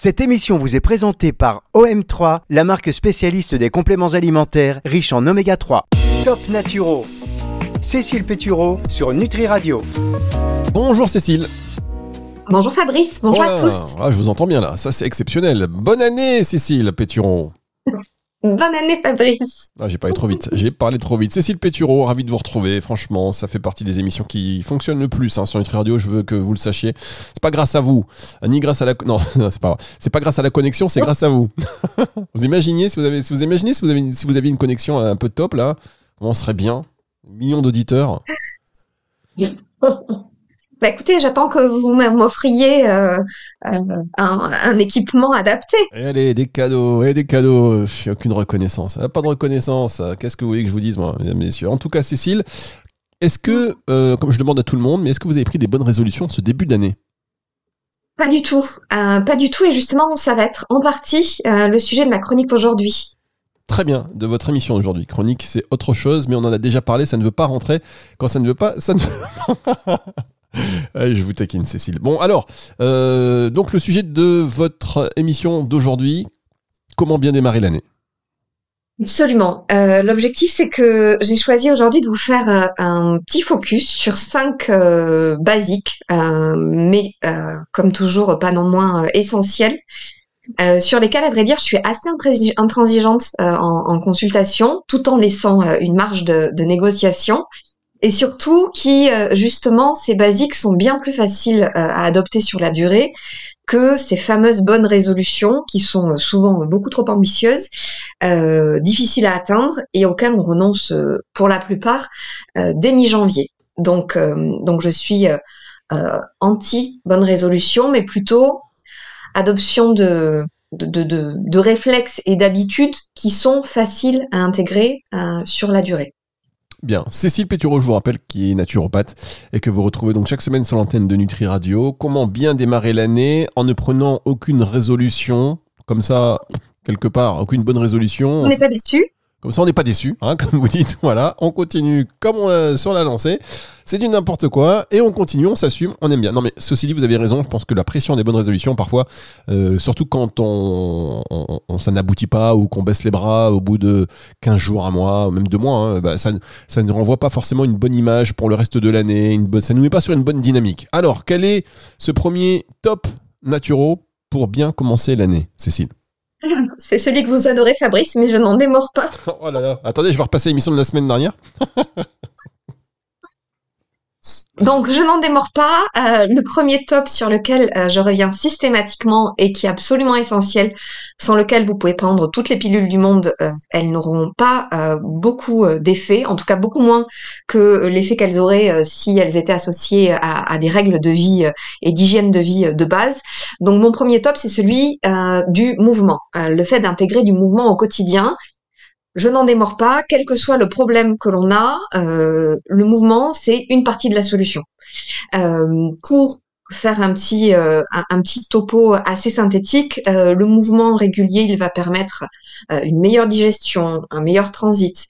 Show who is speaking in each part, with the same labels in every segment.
Speaker 1: Cette émission vous est présentée par OM3, la marque spécialiste des compléments alimentaires riches en oméga 3. Top Naturo. Cécile Pétureau sur Nutri Radio.
Speaker 2: Bonjour Cécile.
Speaker 3: Bonjour Fabrice, bonjour
Speaker 2: Oh
Speaker 3: à
Speaker 2: là,
Speaker 3: tous.
Speaker 2: ah, je vous entends bien là, ça c'est exceptionnel. Bonne année Cécile Péturon.
Speaker 3: Bonne année Fabrice.
Speaker 2: Ah, j'ai parlé trop vite, j'ai parlé trop vite. Cécile Pétureau, ravi de vous retrouver. Franchement, ça fait partie des émissions qui fonctionnent le plus hein, sur Nutri Radio. Je veux que vous le sachiez. C'est pas grâce à vous, ni grâce à la non, non, c'est pas c'est pas grâce à la connexion, c'est grâce à vous. vous imaginez si vous avez si vous imaginez si vous avez si vous aviez une connexion un peu top là, on serait bien. Millions d'auditeurs.
Speaker 3: Bah écoutez, j'attends que vous m'offriez euh, euh, un, un équipement adapté.
Speaker 2: Et allez, des cadeaux, et des cadeaux. Pff, aucune reconnaissance. Ah, Pas de reconnaissance. Qu'est-ce que vous voulez que je vous dise, moi, mesdames et messieurs? En tout cas, Cécile, est-ce que, euh, comme je demande à tout le monde, mais est-ce que vous avez pris des bonnes résolutions ce début d'année?
Speaker 3: Pas du tout, pas du tout. Et justement, ça va être en partie le sujet de ma chronique aujourd'hui.
Speaker 2: Très bien, de votre émission aujourd'hui. Chronique, c'est autre chose, mais on en a déjà parlé, ça ne veut pas rentrer. Quand ça ne veut pas, ça ne veut pas. Je vous taquine, Cécile. Bon, alors, euh, donc le sujet de votre émission d'aujourd'hui, comment bien démarrer l'année?
Speaker 3: Absolument. Euh, L'objectif, c'est que j'ai choisi aujourd'hui de vous faire euh, un petit focus sur cinq basiques, mais comme toujours, pas non moins essentiels, euh, sur lesquels, à vrai dire, je suis assez intransi- intransigeante en, consultation, tout en laissant une marge de négociation. Et surtout, qui, euh, justement, ces basiques sont bien plus faciles euh, à adopter sur la durée que ces fameuses bonnes résolutions qui sont euh, souvent beaucoup trop ambitieuses difficiles à atteindre et auxquels on renonce pour la plupart euh, dès mi-janvier. Donc, donc je suis anti bonne résolution, mais plutôt adoption de de, de, réflexes et d'habitudes qui sont faciles à intégrer sur la durée.
Speaker 2: Bien, Cécile Pétureau, je vous rappelle, qui est naturopathe et que vous retrouvez donc chaque semaine sur l'antenne de Nutri Radio. Comment bien démarrer l'année en ne prenant aucune résolution, comme ça, quelque part, aucune bonne résolution.
Speaker 3: On n'est pas déçu.
Speaker 2: Comme ça, on n'est pas déçu, hein, comme vous dites. Voilà, on continue comme on, euh, sur la lancée. C'est du n'importe quoi et on continue, on s'assume, on aime bien. Non, mais ceci dit, vous avez raison. Je pense que la pression des bonnes résolutions, parfois, euh, surtout quand on, on- ça n'aboutit pas ou qu'on baisse les bras au bout de 15 jours, un mois, même deux mois, hein, bah, ça, ne renvoie pas forcément une bonne image pour le reste de l'année. Une bonne, ça nous met pas sur une bonne dynamique. Alors, quel est ce premier top naturo pour bien commencer l'année, Cécile?
Speaker 3: C'est celui que vous adorez, Fabrice, mais je n'en démords pas.
Speaker 2: Oh là là. Attendez, je vais repasser l'émission de la semaine dernière.
Speaker 3: Donc, je n'en démords pas. Euh, le premier top sur lequel euh, je reviens systématiquement et qui est absolument essentiel, sans lequel vous pouvez prendre toutes les pilules du monde, euh, elles n'auront pas beaucoup euh, d'effet, en tout cas beaucoup moins que l'effet qu'elles auraient si elles étaient associées à, à des règles de vie et d'hygiène de vie de base. Donc, mon premier top, c'est celui du mouvement, le fait d'intégrer du mouvement au quotidien. Je n'en démords pas, quel que soit le problème que l'on a, euh, le mouvement, c'est une partie de la solution. Euh, pour faire un petit, euh, un, petit topo assez synthétique, le mouvement régulier, il va permettre une meilleure digestion, un meilleur transit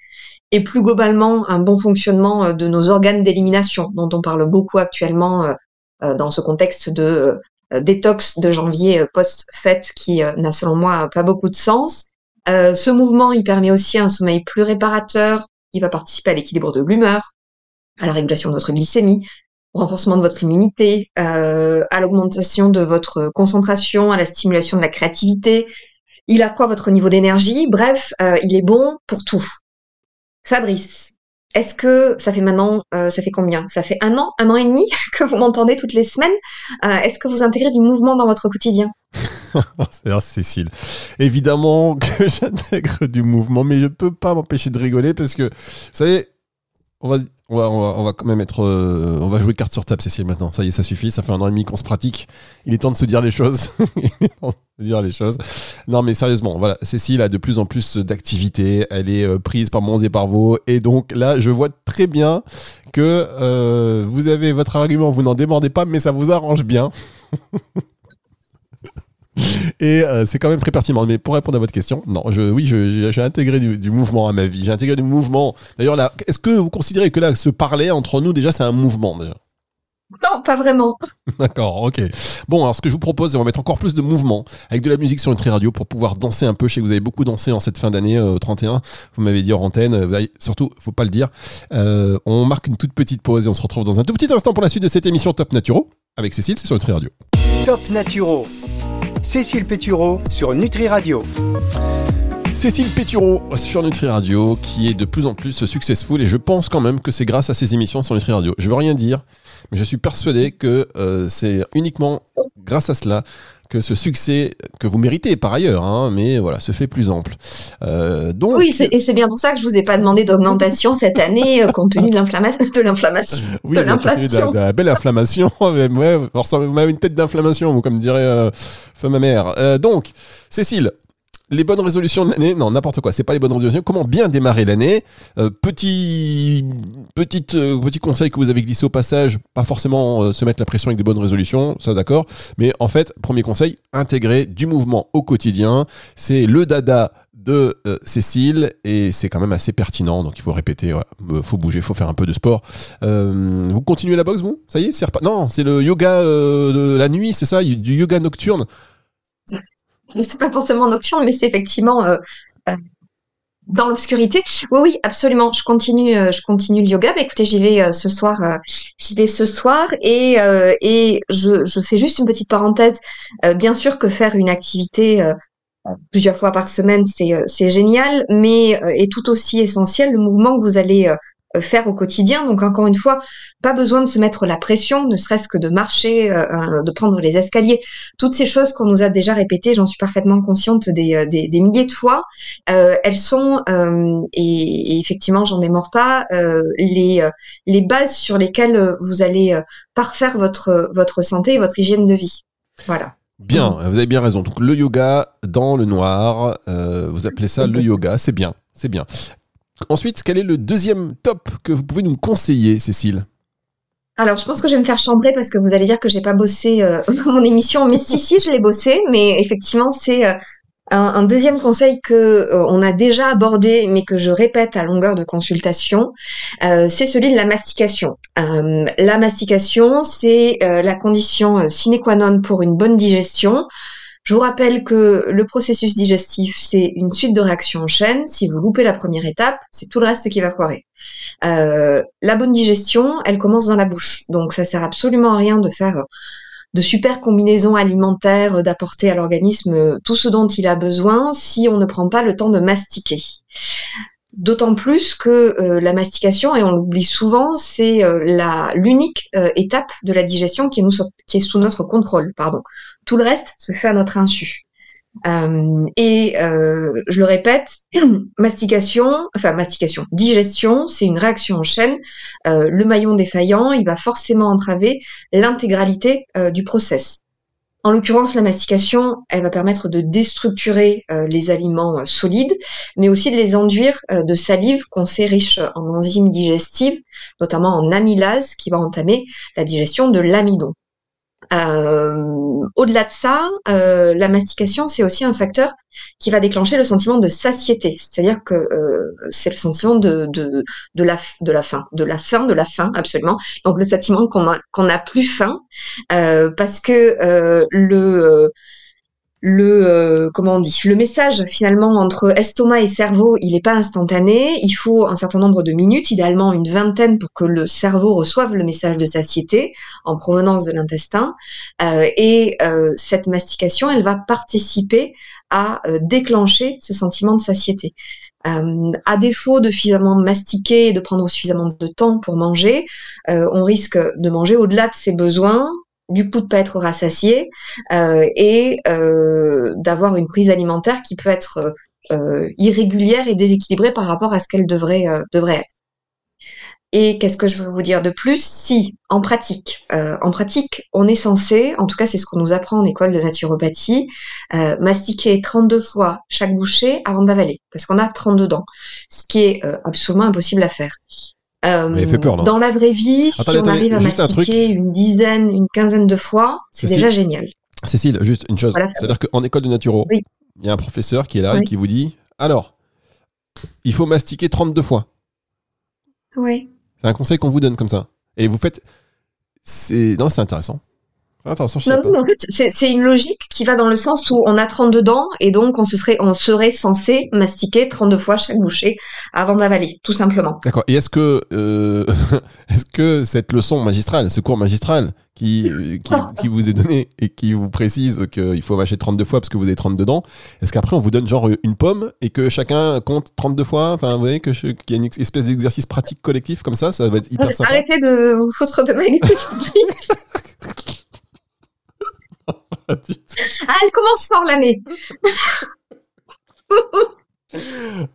Speaker 3: et plus globalement un bon fonctionnement de nos organes d'élimination, dont on parle beaucoup actuellement dans ce contexte de détox de janvier post-fête qui n'a selon moi pas beaucoup de sens. Euh, ce mouvement, il permet aussi un sommeil plus réparateur, il va participer à l'équilibre de l'humeur, à la régulation de votre glycémie, au renforcement de votre immunité, euh, à l'augmentation de votre concentration, à la stimulation de la créativité. Il accroît votre niveau d'énergie. Bref, euh, il est bon pour tout. Fabrice, est-ce que ça fait maintenant, euh, ça fait combien? Ça fait un an, un an et demi que vous m'entendez toutes les semaines. Est-ce que vous intégrez du mouvement dans votre quotidien?
Speaker 2: C'est Cécile. Évidemment que j'intègre du mouvement, mais je peux pas m'empêcher de rigoler parce que, vous savez, on va, on va, on va, quand même être. euh, on va jouer carte sur table, Cécile, maintenant. Ça y est, ça suffit. Ça fait un an et demi qu'on se pratique. Il est temps de se dire les choses. Il est temps de dire les choses. Non, mais sérieusement, voilà. Cécile a de plus en plus d'activités. Elle est euh, prise par Mons et par Vaux. Et donc là, je vois très bien que euh, vous avez votre argument, vous n'en démordez pas, mais ça vous arrange bien. Et euh, c'est quand même très pertinent. Mais pour répondre à votre question, non, je, oui, je- j'ai intégré du, du mouvement à ma vie. J'ai intégré du mouvement. D'ailleurs, là, est-ce que vous considérez que là, se parler entre nous, déjà, c'est un mouvement déjà?
Speaker 3: Non, pas vraiment.
Speaker 2: D'accord, ok. Bon, alors ce que je vous propose, c'est on va mettre encore plus de mouvement avec de la musique sur Nutri Radio pour pouvoir danser un peu. Je sais que vous avez beaucoup dansé en cette fin d'année euh, 31. Vous m'avez dit en antenne. euh, surtout, faut pas le dire. Euh, on marque une toute petite pause et on se retrouve dans un tout petit instant pour la suite de cette émission Top Naturo avec Cécile, c'est sur Nutri Radio.
Speaker 1: Top Naturo. Cécile Pétureau sur Nutri Radio.
Speaker 2: Cécile Pétureau sur Nutri Radio qui est de plus en plus successful et je pense quand même que c'est grâce à ces émissions sur Nutri Radio. Je veux rien dire, mais je suis persuadé que euh, c'est uniquement grâce à cela que ce succès que vous méritez par ailleurs, hein, mais voilà, se fait plus ample. Euh, donc,
Speaker 3: Oui, et c'est bien pour ça que je vous ai pas demandé d'augmentation cette année, euh, compte tenu de l'inflammation, de l'inflammation,
Speaker 2: oui,
Speaker 3: de
Speaker 2: de, de la belle inflammation. ouais, ouais, vous ressemblez- vous m'avez une tête d'inflammation, vous, comme dirait euh, feu ma mère. Euh, donc, Cécile, les bonnes résolutions de l'année, non, n'importe quoi, c'est pas les bonnes résolutions. Comment bien démarrer l'année Euh, petit, euh, petit conseil que vous avez glissé au passage, pas forcément euh, se mettre la pression avec des bonnes résolutions, ça d'accord. Mais en fait, premier conseil, intégrer du mouvement au quotidien. C'est le dada de Cécile et c'est quand même assez pertinent. Donc il faut répéter, euh, faut bouger, faut faire un peu de sport. Vous continuez la boxe, vous? Ça y est, c'est Non, c'est le yoga de la nuit, c'est ça, du yoga nocturne?
Speaker 3: C'est pas forcément nocturne, mais c'est effectivement euh, euh, dans l'obscurité. Oui, oui, absolument. Je continue, euh, je continue le yoga. Bah, écoutez, j'y vais euh, ce soir. j'y vais ce soir et et je, je fais juste une petite parenthèse. Bien sûr que faire une activité plusieurs fois par semaine, c'est génial, mais est tout aussi essentiel le mouvement que vous allez faire au quotidien. Donc encore une fois, pas besoin de se mettre la pression, ne serait-ce que de marcher, euh, euh, de prendre les escaliers, toutes ces choses qu'on nous a déjà répétées, j'en suis parfaitement consciente des, euh, des, des milliers de fois. Euh, elles sont, euh, et, et effectivement, j'en démords pas, euh, les, euh, les bases sur lesquelles euh, vous allez euh, parfaire votre, votre santé et votre hygiène de vie. Voilà.
Speaker 2: Bien, vous avez bien raison. Donc le yoga dans le noir, euh, vous appelez ça le yoga, c'est bien, c'est bien. Ensuite, quel est le deuxième top que vous pouvez nous conseiller, Cécile?
Speaker 3: Alors, je pense que je vais me faire chambrer parce que vous allez dire que j'ai pas bossé euh, mon émission, mais si, si, je l'ai bossé. Mais effectivement, c'est euh, un, deuxième conseil que euh, on a déjà abordé, mais que je répète à longueur de consultation, c'est celui de la mastication. La mastication, c'est la condition sine qua non pour une bonne digestion. Je vous rappelle que le processus digestif, c'est une suite de réactions en chaîne. Si vous loupez la première étape, c'est tout le reste qui va foirer. Euh, la bonne digestion, elle commence dans la bouche. Donc ça sert absolument à rien de faire de super combinaisons alimentaires, d'apporter à l'organisme tout ce dont il a besoin si on ne prend pas le temps de mastiquer. D'autant plus que euh, la mastication, et on l'oublie souvent, c'est euh, l'unique euh, étape de la digestion qui est, sous notre contrôle. Pardon. Tout le reste se fait à notre insu. Et je le répète, mastication, enfin mastication, digestion, c'est une réaction en chaîne. Le maillon défaillant, il va forcément entraver l'intégralité du process. En l'occurrence, la mastication, elle va permettre de déstructurer euh, les aliments euh, solides, mais aussi de les enduire euh, de salive qu'on sait riche en enzymes digestives, notamment en amylase, qui va entamer la digestion de l'amidon. Euh, Au-delà de ça, euh, la mastication, c'est aussi un facteur qui va déclencher le sentiment de satiété, c'est-à-dire que euh, c'est le sentiment de, de, de, la, de la faim, de la faim, de la faim, absolument. Donc le sentiment qu'on n'a plus faim, euh, parce que euh, le le euh, comment on dit le message finalement entre estomac et cerveau il n'est pas instantané. Il faut un certain nombre de minutes idéalement une vingtaine pour que le cerveau reçoive le message de satiété en provenance de l'intestin. Euh, et euh, cette mastication elle va participer à déclencher ce sentiment de satiété. Euh, à défaut de suffisamment mastiquer et de prendre suffisamment de temps pour manger, on risque de manger au-delà de ses besoins, du coup de pas être rassasié euh, et euh, d'avoir une prise alimentaire qui peut être euh, irrégulière et déséquilibrée par rapport à ce qu'elle devrait devrait être. Et qu'est-ce que je veux vous dire de plus? Si, en pratique, en pratique, on est censé, en tout cas c'est ce qu'on nous apprend en école de naturopathie, mastiquer 32 fois chaque bouchée avant d'avaler, parce qu'on a 32 dents, ce qui est absolument impossible à faire. Euh,
Speaker 2: Mais fait peur, non
Speaker 3: dans la vraie vie, si on arrive à
Speaker 2: juste un truc.
Speaker 3: mastiquer une dizaine, une quinzaine de fois, c'est déjà génial.
Speaker 2: Cécile, juste une chose.
Speaker 3: Voilà.
Speaker 2: C'est-à-dire qu'en école de naturo, il
Speaker 3: Oui.
Speaker 2: y a un professeur qui est là et qui vous dit alors, il faut mastiquer 32 fois.
Speaker 3: Oui.
Speaker 2: C'est un conseil qu'on vous donne comme ça. Et vous faites. Non, c'est intéressant. Je sais
Speaker 3: Non,
Speaker 2: pas.
Speaker 3: mais en fait, c'est une logique qui va dans le sens où on a 32 dents et donc on, se serait, on serait censé mastiquer 32 fois chaque bouchée avant d'avaler, tout simplement.
Speaker 2: D'accord. Et est-ce que, euh, est-ce que cette leçon magistrale, ce cours magistral qui, euh, qui, qui vous est donné et qui vous précise qu'il faut mâcher 32 fois parce que vous avez 32 dents, est-ce qu'après on vous donne genre une pomme et que chacun compte 32 fois? Enfin, vous voyez qu'il y a une espèce d'exercice pratique collectif comme ça, ça va être hyper sympa.
Speaker 3: Arrêtez de vous foutre de ma. ah, elle commence fort l'année.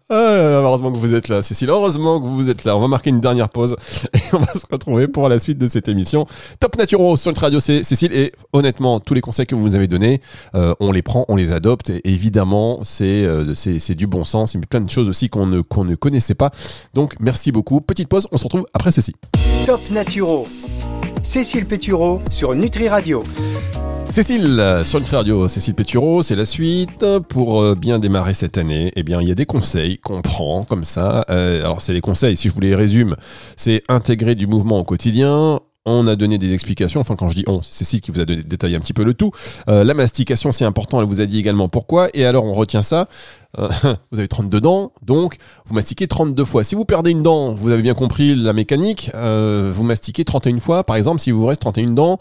Speaker 2: Ah, heureusement que vous êtes là, Cécile. Heureusement que vous êtes là. On va marquer une dernière pause et on va se retrouver pour la suite de cette émission. Top Naturo sur le radio, c'est Cécile. Et honnêtement, tous les conseils que vous nous avez donnés, euh, on les prend, on les adopte. Et évidemment, c'est euh, c'est c'est du bon sens. Il y a plein de choses aussi qu'on ne, qu'on ne connaissait pas. Donc, merci beaucoup. Petite pause, on se retrouve après ceci.
Speaker 1: Top Naturo. Cécile Pétureau sur Nutri Radio.
Speaker 2: Cécile, euh, sur Nutri Radio, Cécile Pétureau, c'est la suite. Pour euh, bien démarrer cette année, eh bien, il y a des conseils qu'on prend comme ça. Euh, alors, c'est les conseils, si je vous les résume, c'est intégrer du mouvement au quotidien. On a donné des explications, enfin quand je dis on, c'est Cécile qui vous a détaillé un petit peu le tout. Euh, la mastication, c'est important, elle vous a dit également pourquoi. Et alors on retient ça, Euh, vous avez 32 dents, donc vous mastiquez 32 fois. Si vous perdez une dent, vous avez bien compris la mécanique, euh, vous mastiquez 31 fois, par exemple, si vous reste 31 dents.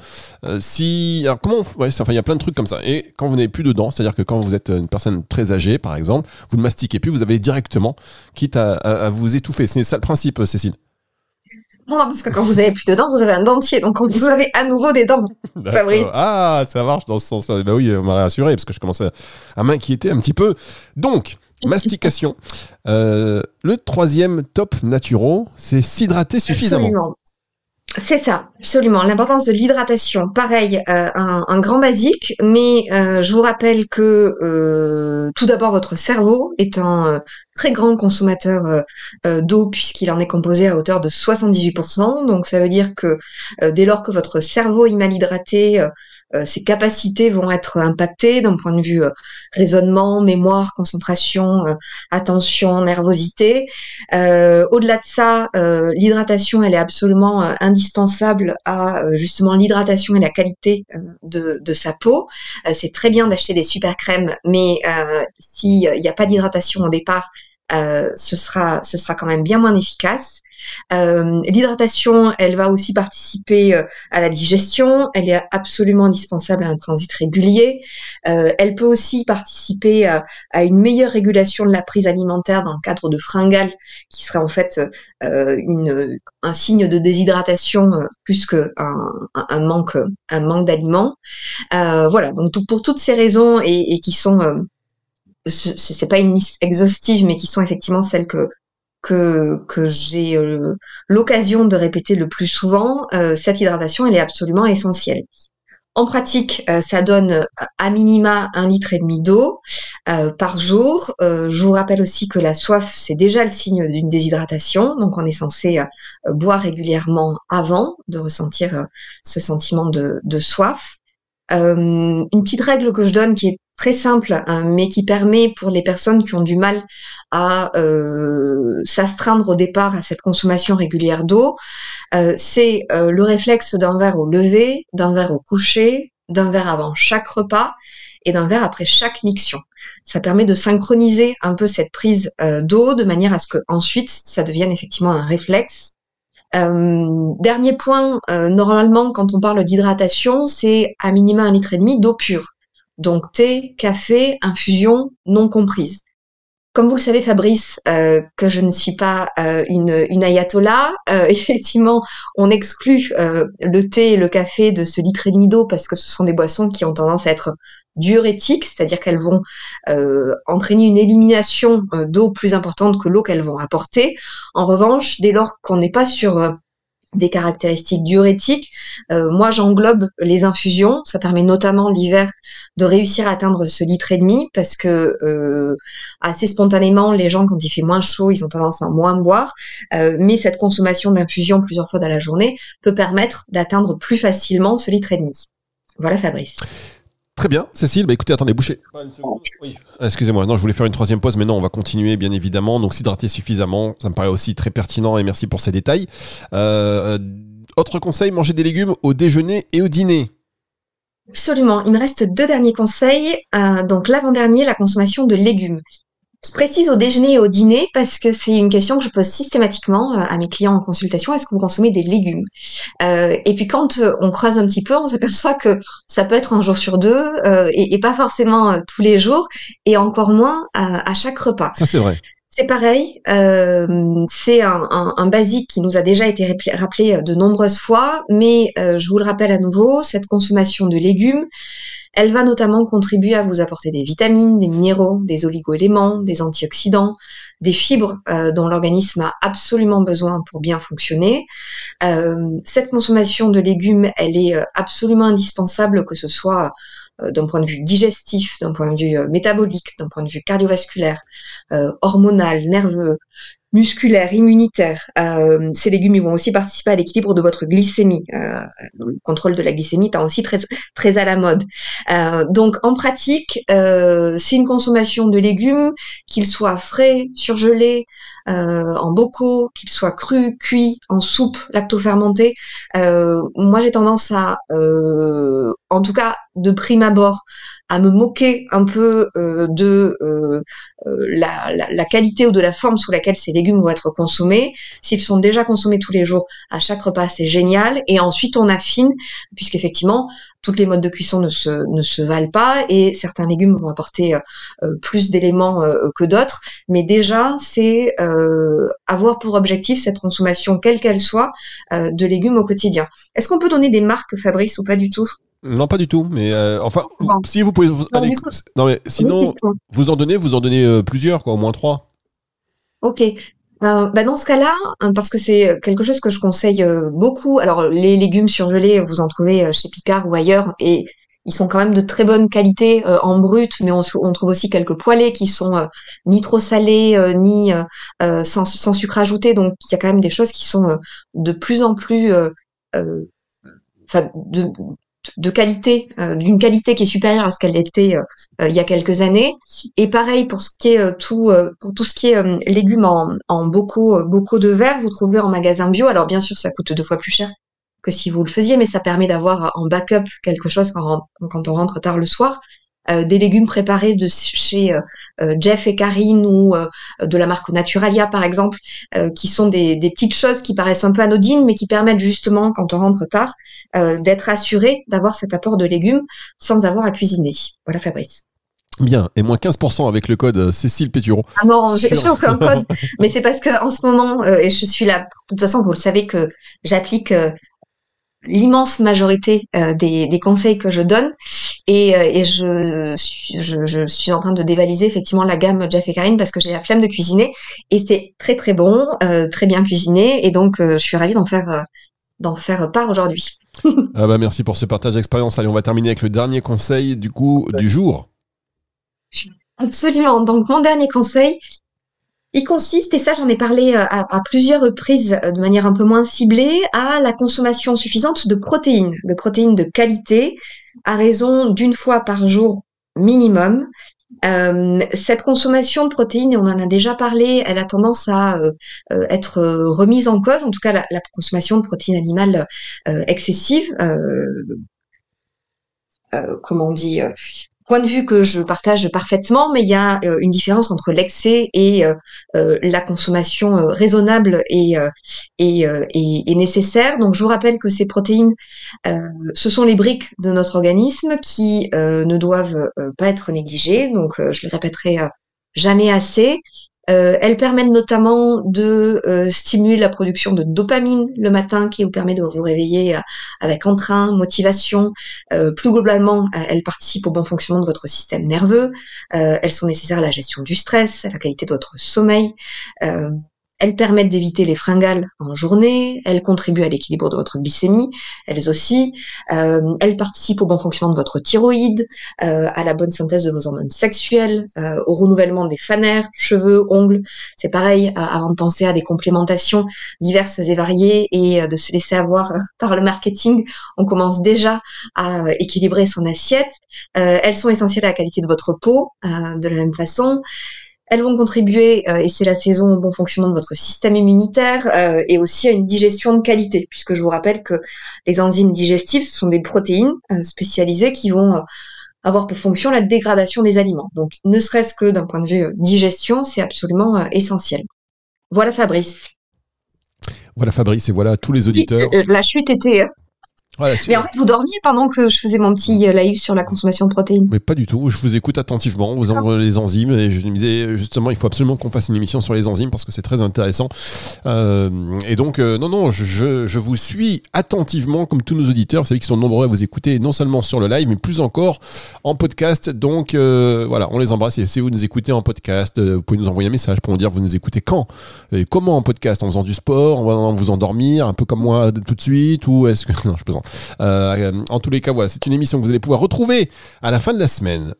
Speaker 2: Si, alors comment, on- ouais, enfin, il y a plein de trucs comme ça. Et quand vous n'avez plus de dents, c'est-à-dire que quand vous êtes une personne très âgée, par exemple, vous ne mastiquez plus, vous avez directement, quitte à vous étouffer. C'est ça le principe, Cécile?
Speaker 3: Non, non, parce que quand vous avez plus de dents, vous avez un dentier, donc quand vous avez à nouveau des dents. Fabrice.
Speaker 2: Ah, ça marche dans ce sens-là. Bah oui, on m'a rassuré parce que je commençais à, m'inquiéter un petit peu. Donc, mastication. Euh, le troisième top naturo, c'est s'hydrater suffisamment.
Speaker 3: Absolument. C'est ça, absolument. L'importance de l'hydratation. Pareil, euh, un, grand basique, mais euh, je vous rappelle que euh, tout d'abord, votre cerveau est un euh, très grand consommateur d'eau puisqu'il en est composé à hauteur de 78%. Donc ça veut dire que dès lors que votre cerveau est mal hydraté, ses capacités vont être impactées d'un point de vue euh, raisonnement, mémoire, concentration, euh, attention, nervosité. Euh, Au-delà de ça, euh, l'hydratation, elle est absolument euh, indispensable à euh, justement l'hydratation et la qualité euh, de, sa peau. Euh, c'est très bien d'acheter des super crèmes, mais euh, s'il n'y a pas d'hydratation au départ, euh, ce sera ce sera quand même bien moins efficace. Euh, L'hydratation, elle va aussi participer euh, à la digestion. Elle est absolument indispensable à un transit régulier. Euh, elle peut aussi participer à, une meilleure régulation de la prise alimentaire dans le cadre de fringales, qui serait en fait une, un signe de déshydratation plus qu'un un, un manque, un manque d'aliments. Voilà, donc pour toutes ces raisons et, qui sont, euh, ce- c'est c'est pas une liste exhaustive, mais qui sont effectivement celles que que, que j'ai euh, l'occasion de répéter le plus souvent, euh, cette hydratation, elle est absolument essentielle. En pratique, euh, ça donne à minima un litre et demi d'eau euh, par jour. Euh, je vous rappelle aussi que la soif, c'est déjà le signe d'une déshydratation, donc on est censé euh, boire régulièrement avant de ressentir ce sentiment de, de soif. Une petite règle que je donne qui est très simple, hein, mais qui permet pour les personnes qui ont du mal à euh, s'astreindre au départ à cette consommation régulière d'eau, euh, c'est euh, le réflexe d'un verre au lever, d'un verre au coucher, d'un verre avant chaque repas et d'un verre après chaque miction. Ça permet de synchroniser un peu cette prise d'eau de manière à ce que ensuite ça devienne effectivement un réflexe. Dernier point, normalement quand on parle d'hydratation, c'est à minima un litre et demi d'eau pure. Donc thé, café, infusion non comprise. Comme vous le savez, Fabrice, euh, que je ne suis pas euh, une, une ayatollah, euh, effectivement, on exclut le thé et le café de ce litre et demi d'eau parce que ce sont des boissons qui ont tendance à être diurétiques, c'est-à-dire qu'elles vont entraîner une élimination d'eau plus importante que l'eau qu'elles vont apporter. En revanche, dès lors qu'on n'est pas sur des caractéristiques diurétiques. Euh, moi, j'englobe les infusions. Ça permet notamment l'hiver de réussir à atteindre ce litre et demi parce que euh, assez spontanément, les gens, quand il fait moins chaud, ils ont tendance à moins boire. Euh, mais cette consommation d'infusion plusieurs fois dans la journée peut permettre d'atteindre plus facilement ce litre et demi. Voilà, Fabrice.
Speaker 2: Très bien, Cécile. Bah écoutez, attendez, bouchez. Oui. Ah, Excusez-moi, non, je voulais faire une troisième pause, mais non, on va continuer, bien évidemment. Donc, s'hydrater suffisamment, ça me paraît aussi très pertinent et merci pour ces détails. Euh, autre conseil, manger des légumes au déjeuner et au dîner.
Speaker 3: Absolument. Il me reste deux derniers conseils. Euh, donc l'avant-dernier, la consommation de légumes. Je précise au déjeuner et au dîner parce que c'est une question que je pose systématiquement euh, à mes clients en consultation. Est-ce que vous consommez des légumes? Euh, Et puis quand euh, on creuse un petit peu, on s'aperçoit que ça peut être un jour sur deux et, pas forcément tous les jours et encore moins à chaque repas.
Speaker 2: Ça c'est vrai.
Speaker 3: C'est pareil, c'est un, basique qui nous a déjà été rappelé de nombreuses fois, mais je vous le rappelle à nouveau, cette consommation de légumes, elle va notamment contribuer à vous apporter des vitamines, des minéraux, des oligoéléments, des antioxydants, des fibres euh, dont l'organisme a absolument besoin pour bien fonctionner. Euh, cette consommation de légumes, elle est euh, absolument indispensable, que ce soit d'un point de vue digestif, d'un point de vue métabolique, d'un point de vue cardiovasculaire, hormonal, nerveux, musculaire, immunitaire. Euh, ces légumes ils vont aussi participer à l'équilibre de votre glycémie. Euh, le contrôle de la glycémie est aussi très, très à la mode. Euh, donc en pratique, c'est une consommation de légumes, qu'ils soient frais, surgelés, en bocaux, qu'ils soient crus, cuits, en soupe, lactofermentés. Euh, moi j'ai tendance à, en tout cas de prime abord, à me moquer un peu euh, de euh, euh, la, qualité ou de la forme sous laquelle ces légumes vont être consommés. S'ils sont déjà consommés tous les jours à chaque repas, c'est génial. Et ensuite, on affine, puisqu'effectivement, toutes les modes de cuisson ne se, ne se valent pas et certains légumes vont apporter plus d'éléments que d'autres. Mais déjà, c'est avoir pour objectif cette consommation, quelle qu'elle soit, de légumes au quotidien. Est-ce qu'on peut donner des marques, Fabrice, ou pas du tout?
Speaker 2: Non, pas du tout. Mais euh, enfin, si vous pouvez. non, mais sinon, vous en donnez, vous en donnez euh, plusieurs, quoi, au moins trois.
Speaker 3: Ok. Euh, bah dans ce cas-là, hein, parce que c'est quelque chose que je conseille beaucoup. Alors, les légumes surgelés, vous en trouvez chez Picard ou ailleurs, et ils sont quand même de très bonne qualité en brut, mais on, on, trouve aussi quelques poêlés qui sont ni trop salés, ni sans, sans, sucre ajouté. Donc, il y a quand même des choses qui sont de plus en plus enfin, de, de qualité, euh, d'une qualité qui est supérieure à ce qu'elle était euh, euh, il y a quelques années. Et pareil pour ce qui est tout, pour tout ce qui est légumes en, en bocaux, bocaux de verre, vous trouvez en magasin bio. Alors bien sûr, ça coûte deux fois plus cher que si vous le faisiez, mais ça permet d'avoir en backup quelque chose quand, quand on rentre tard le soir. Euh, des légumes préparés de chez euh, euh, Jeff et Karine ou de la marque Naturalia par exemple, qui sont des, petites choses qui paraissent un peu anodines, mais qui permettent justement, quand on rentre tard, d'être assuré d'avoir cet apport de légumes sans avoir à cuisiner. Voilà Fabrice.
Speaker 2: Bien, et moins 15% avec le code Cécile Pétureau.
Speaker 3: Ah non, j'ai aucun code, mais c'est parce que en ce moment, et je suis là, de toute façon, vous le savez que j'applique l'immense majorité des, des, conseils que je donne. Et, euh, et je, je, je, suis en train de dévaliser effectivement la gamme Jeff et Karine parce que j'ai la flemme de cuisiner et c'est très très bon, euh, très bien cuisiné et donc euh, je suis ravie d'en faire d'en faire part aujourd'hui.
Speaker 2: ah bah merci pour ce partage d'expérience. Allez, on va terminer avec le dernier conseil du coup du jour.
Speaker 3: Absolument. Donc mon dernier conseil, il consiste, et ça j'en ai parlé à, à, plusieurs reprises de manière un peu moins ciblée, à la consommation suffisante de protéines, de protéines de qualité, à raison d'une fois par jour minimum. Euh, cette consommation de protéines, et on en a déjà parlé, elle a tendance à euh, euh, être remise en cause, en tout cas la, la consommation de protéines animales excessive. comment on dit point de vue que je partage parfaitement, mais il y a euh, une différence entre l'excès et euh, euh, la consommation raisonnable et, et, et, nécessaire. Donc je vous rappelle que ces protéines, ce sont les briques de notre organisme qui ne doivent pas être négligées. Donc je le répéterai jamais assez. Euh, elles permettent notamment de euh, stimuler la production de dopamine le matin qui vous permet de vous réveiller euh, avec entrain, motivation. Plus globalement, elles participent au bon fonctionnement de votre système nerveux. elles sont nécessaires à la gestion du stress, à la qualité de votre sommeil. Elles permettent d'éviter les fringales en journée, elles contribuent à l'équilibre de votre glycémie, elles aussi. Euh, elles participent au bon fonctionnement de votre thyroïde, euh, à la bonne synthèse de vos hormones sexuelles, euh, au renouvellement des fanères, cheveux, ongles. C'est pareil, avant de penser à des complémentations diverses et variées et de se laisser avoir par le marketing, on commence déjà à équilibrer son assiette. elles sont essentielles à la qualité de votre peau, de la même façon. Elles vont contribuer, euh, et c'est la saison au bon fonctionnement de votre système immunitaire, euh, et aussi à une digestion de qualité, puisque je vous rappelle que les enzymes digestives sont des protéines euh, spécialisées qui vont avoir pour fonction la dégradation des aliments. Donc, ne serait-ce que d'un point de vue digestion, c'est absolument essentiel. Voilà Fabrice.
Speaker 2: Voilà Fabrice et voilà tous les auditeurs.
Speaker 3: La chute était mais en fait, vous dormiez pendant que je faisais mon petit euh, live sur la consommation de protéines.
Speaker 2: Mais pas du tout. Je vous écoute attentivement. Vous envoyez les enzymes et je me disais justement, il faut absolument qu'on fasse une émission sur les enzymes parce que c'est très intéressant. Euh, et donc, euh, non, non, je, je, vous suis attentivement comme tous nos auditeurs, savez qui sont nombreux à vous écouter, non seulement sur le live, mais plus encore en podcast. Donc, voilà, on les embrasse. Et si vous nous écoutez en podcast, vous pouvez nous envoyer un message pour nous dire vous nous écoutez quand et comment en podcast? En faisant du sport, en vous endormir, un peu comme moi tout de suite, ou est-ce que non, je plaisante. Euh, en tous les cas, voilà, c'est une émission que vous allez pouvoir retrouver à la fin de la semaine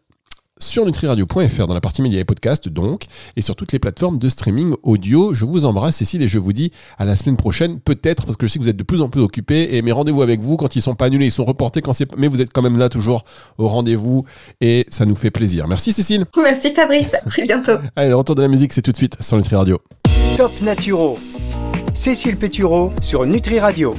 Speaker 2: sur nutriradio.fr dans la partie médias et podcast donc et sur toutes les plateformes de streaming audio. Je vous embrasse Cécile et je vous dis à la semaine prochaine peut-être parce que je sais que vous êtes de plus en plus occupés et mes rendez-vous avec vous quand ils sont pas annulés, ils sont reportés quand c'est mais vous êtes quand même là toujours au rendez-vous et ça nous fait plaisir. Merci Cécile.
Speaker 3: Merci Fabrice, à très bientôt.
Speaker 2: Allez, le retour de la musique c'est tout de suite sur Nutri Radio.
Speaker 1: Top Naturo. Cécile Pétureau sur Nutri Radio.